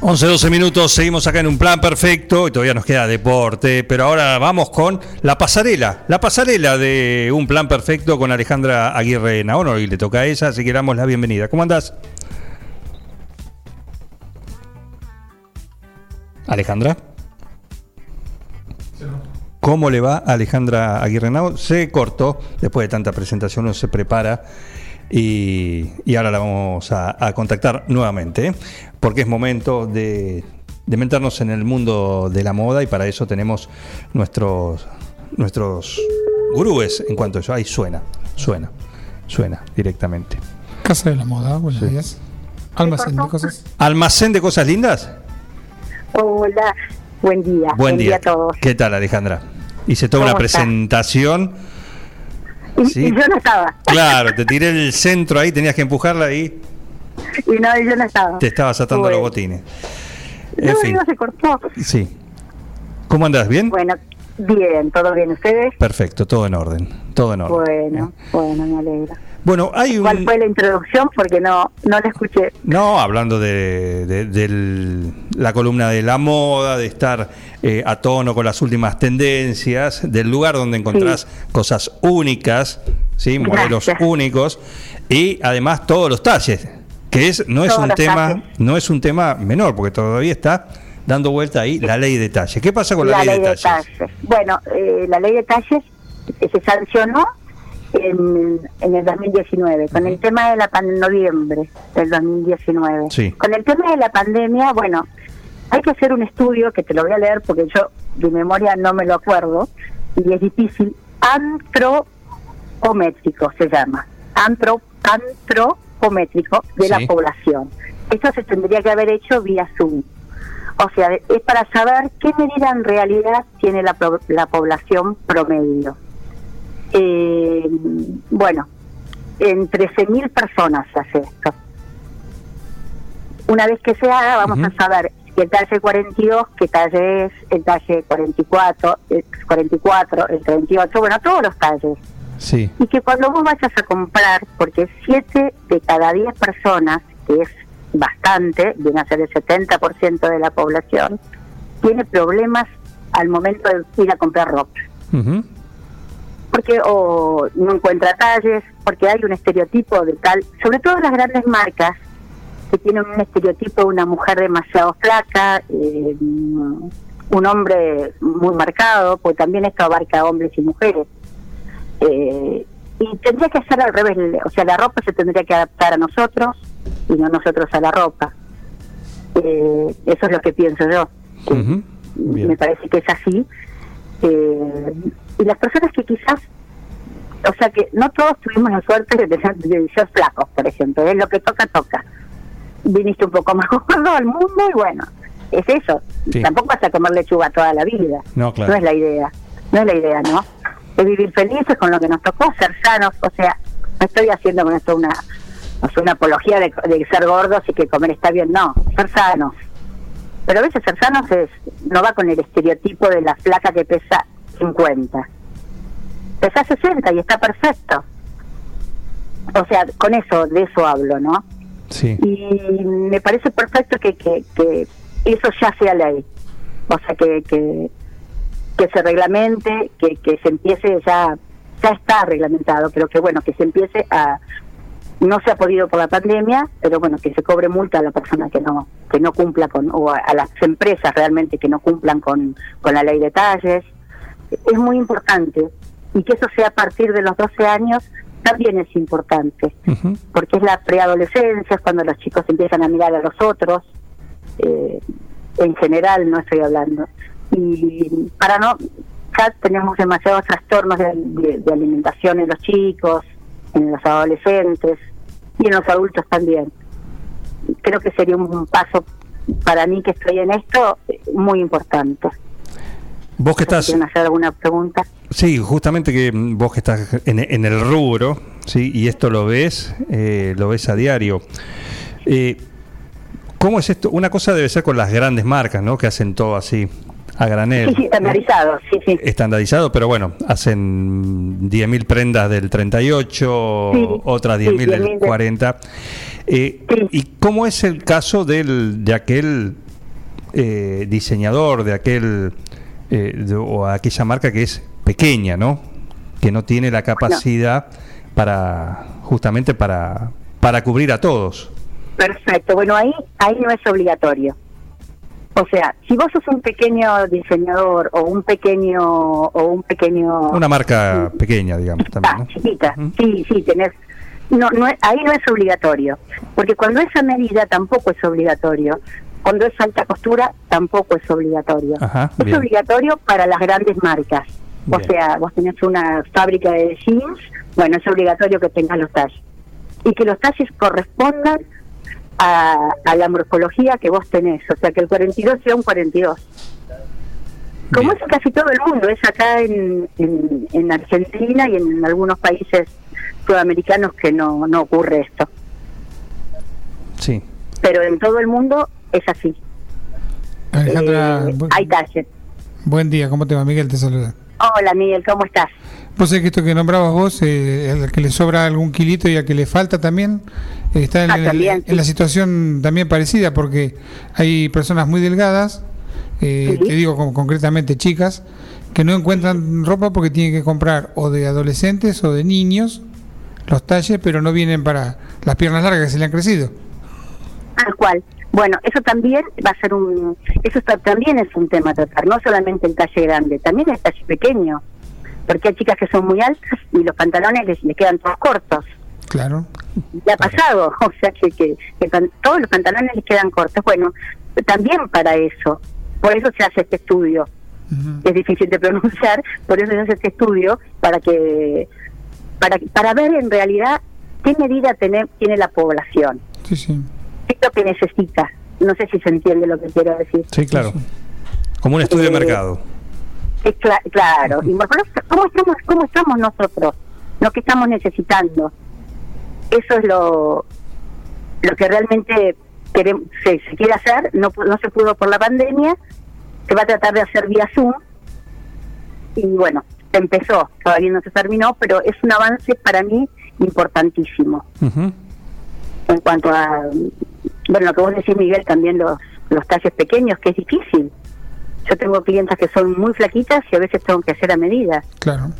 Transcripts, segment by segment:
11-12 minutos, seguimos acá en un plan perfecto y todavía nos queda deporte, pero ahora vamos con la pasarela, la pasarela de un plan perfecto con Alejandra Aguirre Naono y le toca a ella, así que damos la bienvenida. ¿Cómo andás? Alejandra. ¿Cómo le va a Alejandra Aguirre Naono? Se cortó, después de tanta presentación uno se prepara y, y ahora la vamos a, a contactar nuevamente, ¿eh? Porque es momento de, de meternos en el mundo de la moda y para eso tenemos nuestros, nuestros gurúes en cuanto a eso. Ahí suena, suena, suena directamente. Casa de la Moda, buenos Sí. días. Almacén de cosas. ¿Almacén de cosas lindas? Hola, buen día. Buen día. a todos. ¿Qué tal, Alejandra? Hice toda ¿Cómo una está? presentación. Y, Sí. y yo no estaba. Claro, te tiré el centro ahí, tenías que empujarla y Y no, yo no estaba. te estabas atando los botines. En No, fin, no se cortó. sí. ¿Cómo andás? ¿Bien? Bueno, bien, todo bien. ¿Ustedes? Perfecto, todo en orden. Todo en orden. Bueno, bueno, me alegra. Bueno, hay un. ¿Cuál fue la introducción? Porque no, no la escuché. No, hablando de, de- la columna de la moda, de estar eh, a tono con las últimas tendencias, del lugar donde encontrás cosas únicas, ¿sí? modelos Gracias. únicos y además todos los talles, que es no es un tema talles. no es un tema menor porque todavía está dando vuelta ahí la ley de talle. ¿Qué pasa con la, ley, de talles? Bueno, eh, la ley de talles eh, se sancionó en, en el 2019, con el tema de la pandemia, noviembre del 2019. Sí. Con el tema de la pandemia, bueno, hay que hacer un estudio que te lo voy a leer porque yo de memoria no me lo acuerdo y es difícil. Antropométrico se llama. Antro, antropométrico de Sí. la población. Esto se tendría que haber hecho vía Zoom. O sea, es para saber qué medida en realidad tiene la, la población promedio. Eh, bueno, en 13.000 personas se hace esto. Una vez que se haga, vamos a saber si el talle 42, qué talle es, el talle 44, el 44, el 38, bueno, todos los talles. Sí, Y que cuando vos vayas a comprar, porque 7 de cada 10 personas, que es bastante, viene a ser el 70% de la población, tiene problemas al momento de ir a comprar ropa. Porque o no encuentra talles, porque hay un estereotipo de tal, sobre todo las grandes marcas que tienen un estereotipo de una mujer demasiado flaca, eh, un hombre muy marcado, pues también esto abarca a hombres y mujeres. Eh, y tendría que ser al revés, o sea, la ropa se tendría que adaptar a nosotros y no nosotros a la ropa. Eh, eso es lo que pienso yo. Me parece que es así. Eh, y las personas que quizás, o sea, que no todos tuvimos la suerte de, tener- de ser flacos, por ejemplo, es lo que toca, toca. Viniste un poco más gordo al mundo y bueno, es eso. Sí. Tampoco vas a comer lechuga toda la vida. No, claro. No es la idea. No es la idea, ¿no? Es vivir felices con lo que nos tocó, ser sanos. O sea, no estoy haciendo con esto una, una apología de, de ser gordos y que comer está bien. No, ser sanos. Pero a veces ser sanos es, no va con el estereotipo de la flaca que pesa 50. Pesa 60 y está perfecto. O sea, con eso, de eso hablo, ¿no? Sí. y me parece perfecto que, que, que eso ya sea ley. O sea, que, que, que se reglamente, que, que se empiece ya, ya está reglamentado, pero que bueno, que se empiece a, no se ha podido por la pandemia, pero bueno, que se cobre multa a la persona que no, que no cumpla con, o a, a las empresas realmente que no cumplan con, con la ley de talles. Es muy importante. Y que eso sea a partir de los 12 años también es importante porque es la preadolescencia, es cuando los chicos empiezan a mirar a los otros, eh, en general no estoy hablando. Y para no, ya tenemos demasiados trastornos de, de- de alimentación en los chicos, en los adolescentes y en los adultos también. Creo que sería un paso para mí que estoy en esto muy importante. Vos que estás, ¿Quieren hacer alguna pregunta? sí, justamente que mm, vos que estás en, en el rubro, sí, y esto lo ves, eh, lo ves a diario. Eh, ¿Cómo es esto? Una cosa debe ser con las grandes marcas, ¿no? Que hacen todo así a granel. Sí, sí, estandarizado, sí, sí. Estandarizado, pero bueno, hacen 10.000 prendas del 38, Sí, otras sí, 10.000 del 10.000 de- 40. Eh, Sí. ¿Y cómo es el caso del, de aquel eh, diseñador, de aquel eh, de- o aquella marca que es pequeña, ¿no? Que no tiene la capacidad para justamente para, para cubrir a todos. Perfecto. Bueno, ahí, ahí no es obligatorio. O sea, si vos sos un pequeño diseñador o un pequeño o un pequeño Una marca pequeña, digamos, también. Ah, ¿no? chiquita. Sí, sí, tenés. No, no, ahí no es obligatorio, porque cuando es a medida tampoco es obligatorio. Cuando es alta costura tampoco es obligatorio. Ajá, es bien. obligatorio para las grandes marcas. O sea, vos tenés una fábrica de jeans, bueno, es obligatorio que tengas los talles. Y que los talles correspondan a, a la morfología que vos tenés. O sea, que el 42 sea un 42. Como Bien. es casi todo el mundo, es acá en, en, en Argentina y en algunos países sudamericanos que no, no ocurre esto. Sí. Pero en todo el mundo es así. Alejandra, Eh, bu- hay buen día, ¿cómo te va? Miguel te saluda. Hola Miguel, ¿cómo estás? Vos sabés que esto que nombrabas vos, eh, al que le sobra algún kilito y al que le falta también, está en, Ah, en la situación también parecida, porque hay personas muy delgadas, eh, Sí. te digo concretamente chicas, que no encuentran ropa porque tienen que comprar o de adolescentes o de niños los talles, pero no vienen para las piernas largas que se le han crecido. Tal cual. Bueno, eso también va a ser un, eso está- también es un tema a tratar, no solamente el talle grande, también el talle pequeño, porque hay chicas que son muy altas y los pantalones les, les quedan todos cortos. Claro. Ya ha pasado, o sea que, que, todos los pantalones les quedan cortos. Bueno, también para eso, por eso se hace este estudio. Es difícil de pronunciar, por eso se hace este estudio para que para para ver en realidad qué medida tiene, tiene la población, Sí, sí. qué es lo que necesita. No sé si se entiende lo que quiero decir. Sí, claro. Como un estudio de Eh, mercado. Es cla- claro, ¿cómo estamos, ¿cómo estamos nosotros? Lo que estamos necesitando. Eso es lo, lo que realmente queremos, se, se quiere hacer, no, no se pudo por la pandemia, se va a tratar de hacer vía Zoom, y bueno, empezó, todavía no se terminó, pero es un avance para mí importantísimo en cuanto a, bueno, lo que vos decís, Miguel, también los, los talles pequeños, que es difícil. Yo tengo clientas que son muy flaquitas y a veces tengo que hacer a medida. Claro.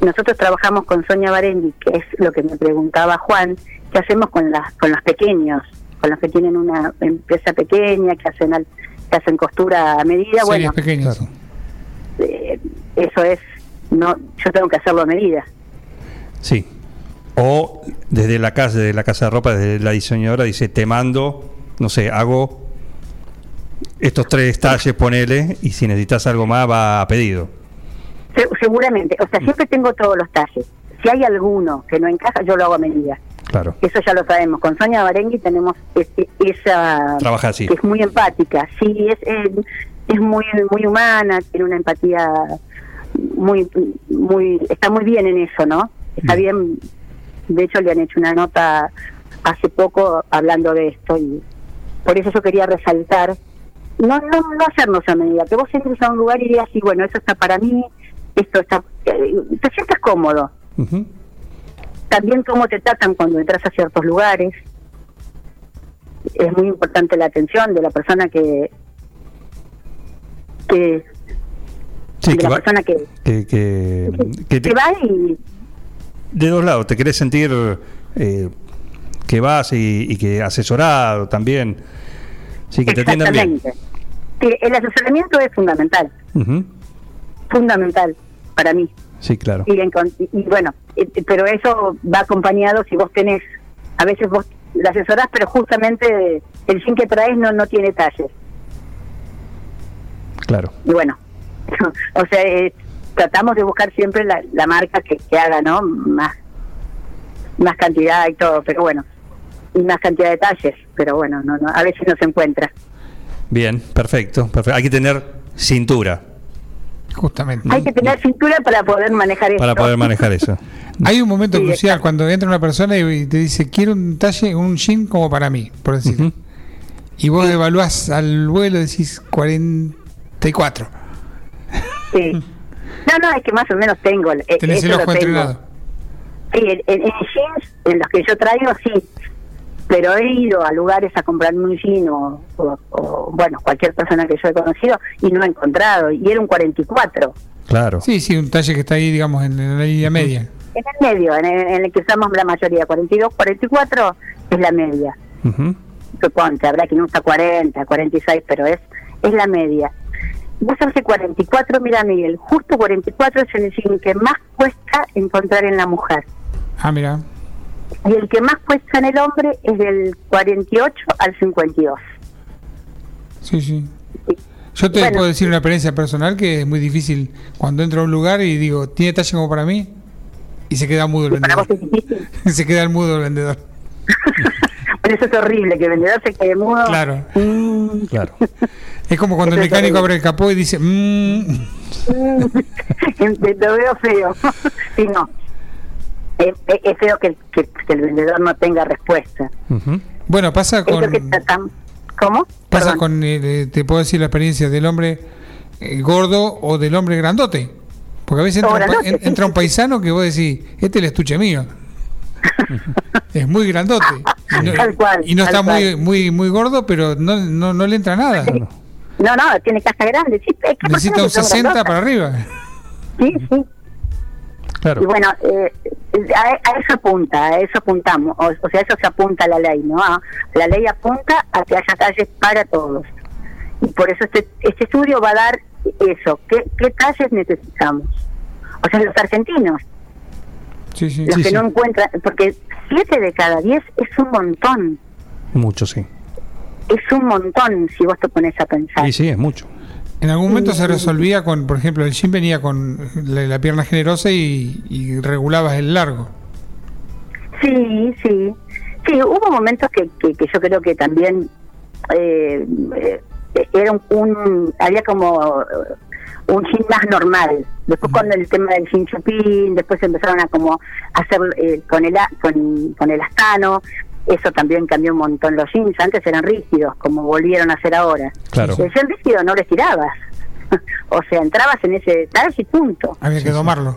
Nosotros trabajamos con Sonia Barendi, que es lo que me preguntaba Juan, ¿qué hacemos con las con los pequeños? Con los que tienen una empresa pequeña, que hacen al- que hacen costura a medida. Series Bueno, pequeñas. Claro. eh, eso es, no yo tengo que hacerlo a medida. Sí. O desde la casa, desde la casa de ropa, desde la diseñadora, dice, te mando, no sé, hago estos tres talles, ponele, y si necesitas algo más, va a pedido. Se- seguramente, o sea, siempre tengo todos los talles. Si hay alguno que no encaja, yo lo hago a medida. Claro. Eso ya lo sabemos. Con Sonia Barengui tenemos este- esa... Trabaja así. Que es muy empática. Sí, es, es, es muy muy humana, tiene una empatía muy... muy Está muy bien en eso, ¿no? Está bien. De hecho, le han hecho una nota hace poco hablando de esto y por eso yo quería resaltar no, no, no hacernos a medida, que vos entres a un lugar y digas, sí, bueno, eso está para mí, esto está... eh, te sientas cómodo Ujú. también cómo te tratan cuando entras a ciertos lugares. Es muy importante la atención de la persona que que Sí, de que la va, persona que, que, que, que te- va y de dos lados, te querés sentir eh, que vas y, y que asesorado también. Sí, que te atiendan bien. Sí, el asesoramiento es fundamental, fundamental para mí. Sí, claro. Y, bueno, eh, pero eso va acompañado si vos tenés, a veces vos la asesorás, pero justamente el fin que traes no no tiene talles. Claro. y bueno, o sea, eh, tratamos de buscar siempre la, la marca que, que haga, ¿no? Más, más cantidad y todo, pero bueno, y más cantidad de detalles, pero bueno, no, no, a veces no se encuentra. Bien, perfecto, perfecto. Hay que tener cintura. Justamente. Hay que tener cintura para poder manejar eso. Para poder manejar eso. Hay un momento Sí, crucial cuando entra una persona y te dice, quiero un talle, un jean como para mí, por decir. Ujú. Y vos evaluás al vuelo y decís 44. Sí. No, no, es que más o menos tengo. eh, Tenés el ojo entrenado. Sí, en, en- en jeans, en los que yo traigo, sí. Pero he ido a lugares a comprarme un jean o, o- o, bueno, cualquier persona que yo he conocido y no he encontrado. Y era un 44. Claro. Sí, sí, un talle que está ahí, digamos, en, en la línea media. En el medio, en el, en el que usamos la mayoría. 42, 44 es la media. Ujú. Suponte, habrá quien usa 40, 46, pero es, es la media. Vos que 44, mira Miguel, justo 44 es el jean que más cuesta encontrar en la mujer. Ah, mira. Y el que más cuesta en el hombre es del 48 al 52. Sí, sí. Yo te Bueno. puedo decir una experiencia personal que es muy difícil cuando entro a un lugar y digo, ¿tiene talle como para mí? Y se queda mudo el Y para vos vendedor. es difícil. se queda el mudo el vendedor. Pero eso es horrible, que el vendedor se quede mudo. Claro. Mm, Claro. Es como cuando el Eso mecánico abre el capó y dice, "Mm". mm, lo veo feo. sí, no. Es, feo que, que- que el vendedor no tenga respuesta. Bueno, pasa con, ¿Cómo? pasa Perdón. con eh, te puedo decir la experiencia del hombre eh, gordo o del hombre grandote. Porque a veces entra, un, grandote, sí, entra un paisano que vos decís, este es el estuche mío. es muy grandote. Y no, Tal cual, y no tal está muy, cual. muy, muy gordo, pero no, no, no le entra nada. No, no, tiene casa grande. Sí, es que Necesita un personas que son 60 grandotas. para arriba. Sí, sí. Claro. Y bueno, eh, a, a eso apunta, a eso apuntamos, o, o sea, a eso se apunta la ley, ¿no? A- la ley apunta a que haya talles para todos. Y por eso este, este estudio va a dar eso, ¿qué, qué talles necesitamos? O sea, los argentinos, Sí, sí. los Sí, que sí. no encuentran, porque 7 de cada 10 es un montón, Mucho, sí. es un montón si vos te pones a pensar. Y sí, es mucho. En algún momento se resolvía con, por ejemplo, el jean venía con la, la pierna generosa y, y regulabas el largo. Sí, sí. Sí, hubo momentos que, que, que yo creo que también eh, eh, era un, un- había como eh, un jean más normal. Después con el tema del jean chupín, después empezaron a como hacer eh, con el con, con el astano. Eso también cambió un montón los jeans. Antes eran rígidos, como volvieron a ser ahora. Claro. El jean rígido no lo estirabas. o sea, entrabas en ese detalle y punto. Había que domarlo.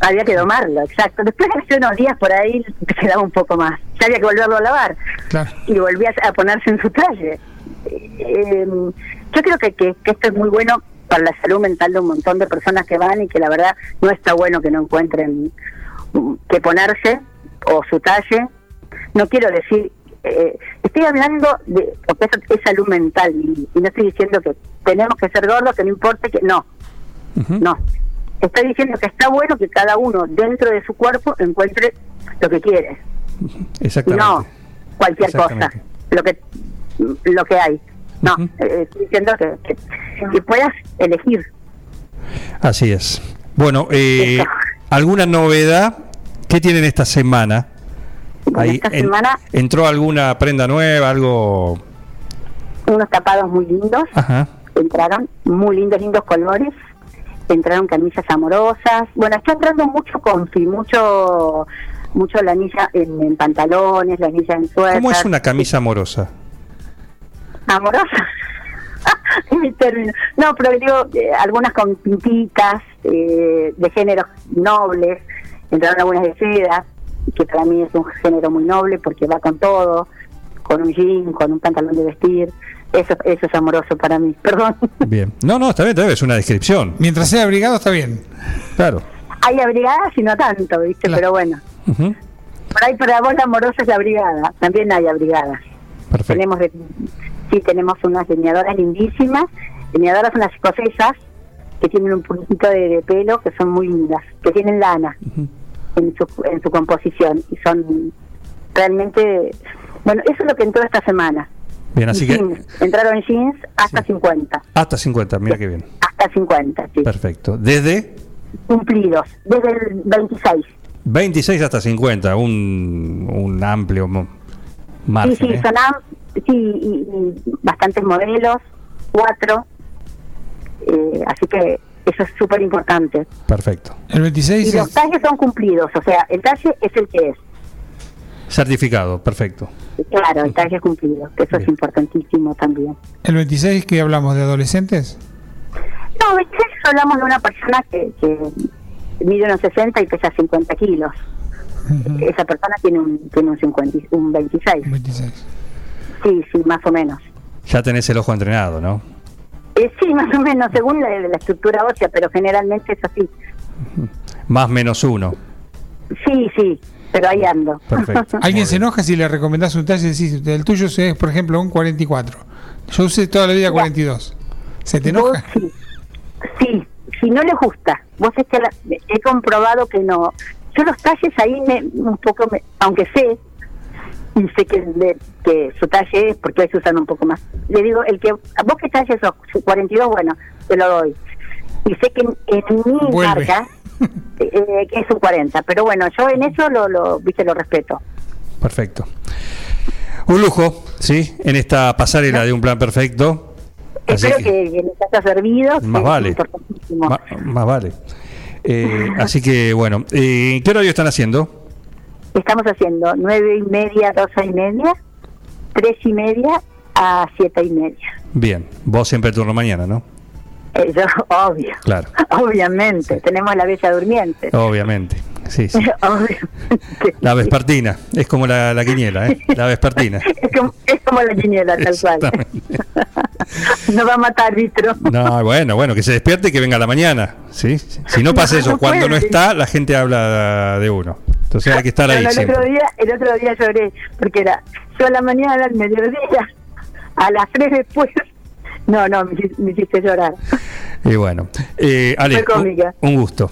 Había que domarlo, exacto. Después de unos días por ahí te quedaba un poco más. Ya había que volverlo a lavar Claro. y volvías a ponerse en su talle. Eh, yo creo que, que, que esto es muy bueno para la salud mental de un montón de personas que van y que la verdad no está bueno que no encuentren mm, que ponerse o su talle. No quiero decir, eh, estoy hablando de, porque eso es salud mental y, y no estoy diciendo que tenemos que ser gordos, que no importe que no, no. Estoy diciendo que está bueno que cada uno dentro de su cuerpo encuentre lo que quiere Exactamente. no cualquier cosa Exactamente. lo que lo que hay no Ujú. eh, estoy diciendo que, que, que puedas elegir Así es. Bueno, eh. ¿alguna novedad? ¿Qué tienen esta semana? Bueno, esta en- semana ¿Entró alguna prenda nueva? ¿Algo? unos tapados muy lindos Ajá. entraron muy lindos lindos colores entraron camisas amorosas bueno está entrando mucho confi mucho mucho la anilla en, en pantalones la anilla en suéter ¿Cómo es una camisa amorosa? amorosa. Mi término. No, pero digo, eh, algunas con pintitas eh, de géneros nobles, entraron algunas de seda, que para mí es un género muy noble porque va con todo, con un jean, con un pantalón de vestir. Eso, eso es amoroso para mí, perdón. Bien. No, no, está bien, está bien, es una descripción. Mientras sea abrigado está bien. Claro. Hay abrigadas y no tanto, ¿viste? Claro. Pero bueno, Ujú. por ahí para vos la amorosa es la abrigada, también hay abrigadas. Perfecto. Tenemos de- sí, tenemos unas leñadoras lindísimas, leñadoras unas escocesas que tienen un puntito de, de pelo que son muy lindas, que tienen lana en, su, en su composición y son realmente, bueno, eso es lo que entró esta semana. Bien, así Y que jeans, entraron jeans hasta 50, hasta 50, mira qué bien. hasta 50, sí, Perfecto. Desde cumplidos, desde el 26. 26 hasta 50, un, un amplio margen. sí, sí, ¿eh? son sí, y, y bastantes modelos, cuatro. Eh, así que Eso es súper importante. Perfecto. El 26 Y los es, talles son cumplidos, o sea, el talle es el que es. Certificado, perfecto. Claro, el talle es cumplido, que eso es importantísimo también. el 26 que hablamos de adolescentes. No, 26 hablamos de una persona que, que mide unos 60 y pesa 50 kilos. Esa persona tiene un, tiene un, 50, y- un 26. 26. Sí, sí, más o menos. Ya tenés el ojo entrenado, ¿no? Eh, sí, más o menos, según la, la estructura ósea, pero generalmente es así. Más menos uno. Sí, sí, pero ahí ando. Perfecto. ¿Alguien se enoja si le recomendás un talle decís, el tuyo es, por ejemplo, un 44? Yo usé toda la vida 42. ¿Se te enoja? sí, sí, si no les gusta, vos es que la- he comprobado que no. Yo los talles ahí me, un poco, me- aunque sé, y sé que, le- que su talle es, porque hoy se usan un poco más. Le digo, el que, vos que talle sos 42, bueno, te lo doy. Y sé que en, en mi Vuelve. marca eh, que es un 40, pero bueno, yo en eso lo, lo, viste, lo respeto. Perfecto. Un lujo, ¿sí? En esta pasarela de un plan perfecto. Espero que- que, les haya servido. Más vale. Ma- más vale. Eh, así que, bueno, eh, ¿qué horario están haciendo? Estamos haciendo nueve y media, doce y media, tres y media a siete y media. Bien, vos siempre turno mañana, ¿no? Eh, yo, obvio. Claro. Obviamente. Tenemos la bella durmiente. Obviamente. Sí, sí. Obviamente. La vespertina, es como la, la quiniela, ¿eh? La vespertina. Es como, es como la quiniela, tal cual. Nos va a matar, Vitro. No, bueno, bueno, que se despierte y que venga a la mañana, ¿sí? Si no pasa No, eso, no cuando no está, la gente habla de uno. Entonces hay que estar ahí el, otro día, el otro día lloré, porque era yo a la mañana, al mediodía, a las tres después. No, no, me, hici- me hiciste llorar. Y bueno, eh, Ale, un, un gusto.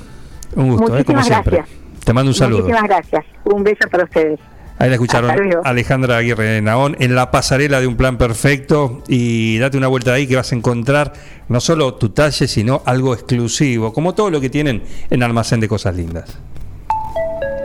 Un gusto, ¿eh? como Muchísimas siempre. gracias. Te mando un saludo. Muchísimas gracias. Un beso para ustedes. Ahí la escucharon. Alejandra Aguirre Naón en la pasarela de un plan perfecto y date una vuelta ahí que vas a encontrar no solo tu talle, sino algo exclusivo, como todo lo que tienen en Almacén de Cosas Lindas.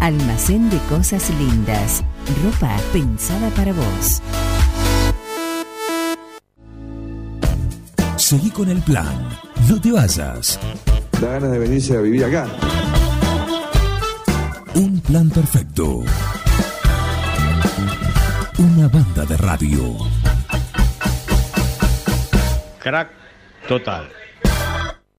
Almacén de cosas lindas. Ropa pensada para vos. Seguí con el plan. No te vayas. Da ganas de venirse a vivir acá. Un plan perfecto. Una banda de radio. Crack total.